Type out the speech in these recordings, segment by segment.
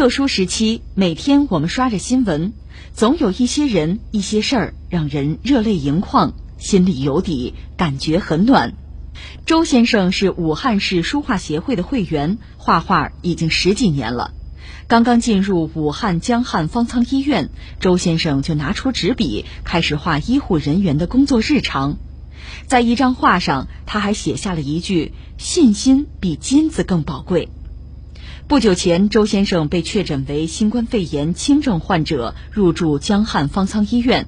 特殊时期，每天我们刷着新闻，总有一些人、一些事儿让人热泪盈眶，心里有底，感觉很暖。周先生是武汉市书画协会的会员，画画已经十几年了。刚刚进入武汉江汉方舱医院，周先生就拿出纸笔，开始画医护人员的工作日常。在一张画上，他还写下了一句：“信心比金子更宝贵。”不久前，周先生被确诊为新冠肺炎轻症患者，入住江汉方舱医院。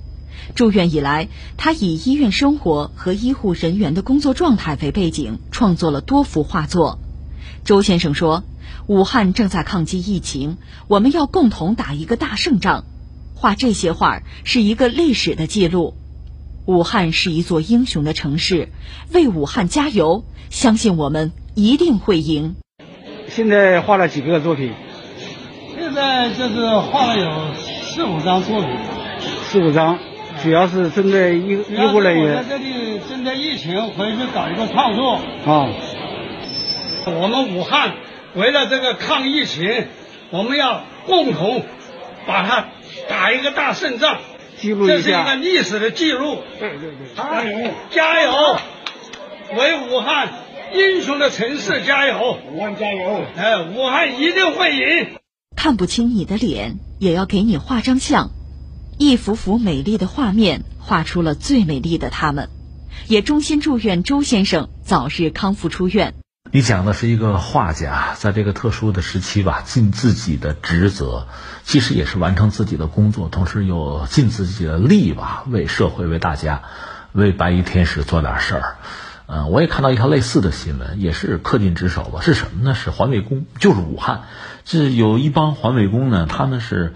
住院以来，他以医院生活和医护人员的工作状态为背景，创作了多幅画作。周先生说：“武汉正在抗击疫情，我们要共同打一个大胜仗。画这些画是一个历史的记录。武汉是一座英雄的城市，为武汉加油！相信我们一定会赢。”现在画了几个作品？现在就是画了有四五张作品，四五张，主要是针对医医护人员。我在这里针对疫情回去搞一个创作。啊，我们武汉为了这个抗疫情，我们要共同把它打一个大胜仗，记录一下，这是一个历史的记录。对对对，加油，加油，为武汉。英雄的城市，加油！武汉加油！哎，武汉一定会赢。看不清你的脸，也要给你画张像。一幅幅美丽的画面，画出了最美丽的他们。也衷心祝愿周先生早日康复出院。你讲的是一个画家，在这个特殊的时期吧，尽自己的职责，其实也是完成自己的工作，同时又尽自己的力吧，为社会、为大家、为白衣天使做点事儿。嗯，我也看到一条类似的新闻，也是恪尽职守吧？是什么呢？是环卫工，就是武汉，这有一帮环卫工呢，他们是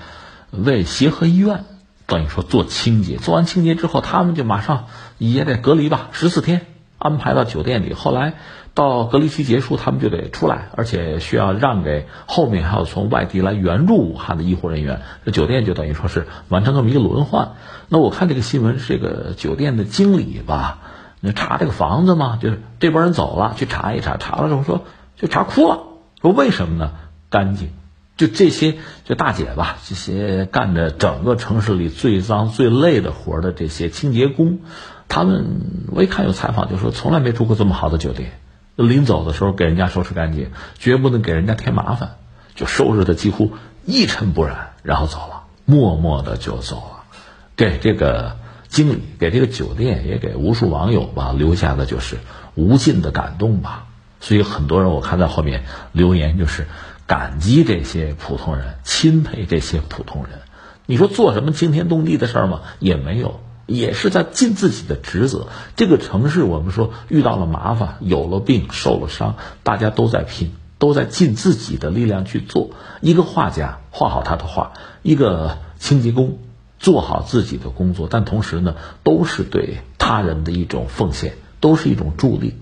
为协和医院等于说做清洁，做完清洁之后，他们就马上也得隔离吧，十四天安排到酒店里。后来到隔离期结束，他们就得出来，而且需要让给后面还有从外地来援助武汉的医护人员。这酒店就等于说是完成这么一个轮换。那我看这个新闻，这个酒店的经理吧。那查这个房子嘛，就是这帮人走了，去查一查，查了之后说就查哭了，说为什么呢？干净，就这些就大姐吧，这些干着整个城市里最脏最累的活的这些清洁工，他们我一看有采访就说从来没住过这么好的酒店，临走的时候给人家收拾干净，绝不能给人家添麻烦，就收拾的几乎一尘不染，然后走了，默默的就走了，给这个。经理给这个酒店也给无数网友吧留下的就是无尽的感动吧，所以很多人我看在后面留言就是感激这些普通人，钦佩这些普通人。你说做什么惊天动地的事儿吗？也没有，也是在尽自己的职责。这个城市我们说遇到了麻烦，有了病，受了伤，大家都在拼，都在尽自己的力量去做。一个画家画好他的画，一个清洁工。做好自己的工作，但同时呢，都是对他人的一种奉献，都是一种助力。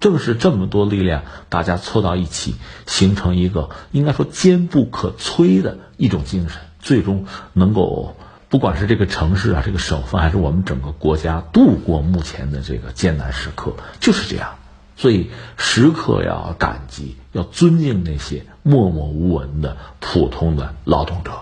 正是这么多力量，大家凑到一起，形成一个应该说坚不可摧的一种精神，最终能够不管是这个城市啊，这个省份，还是我们整个国家，度过目前的这个艰难时刻，就是这样。所以时刻要感激，要尊敬那些默默无闻的普通的劳动者。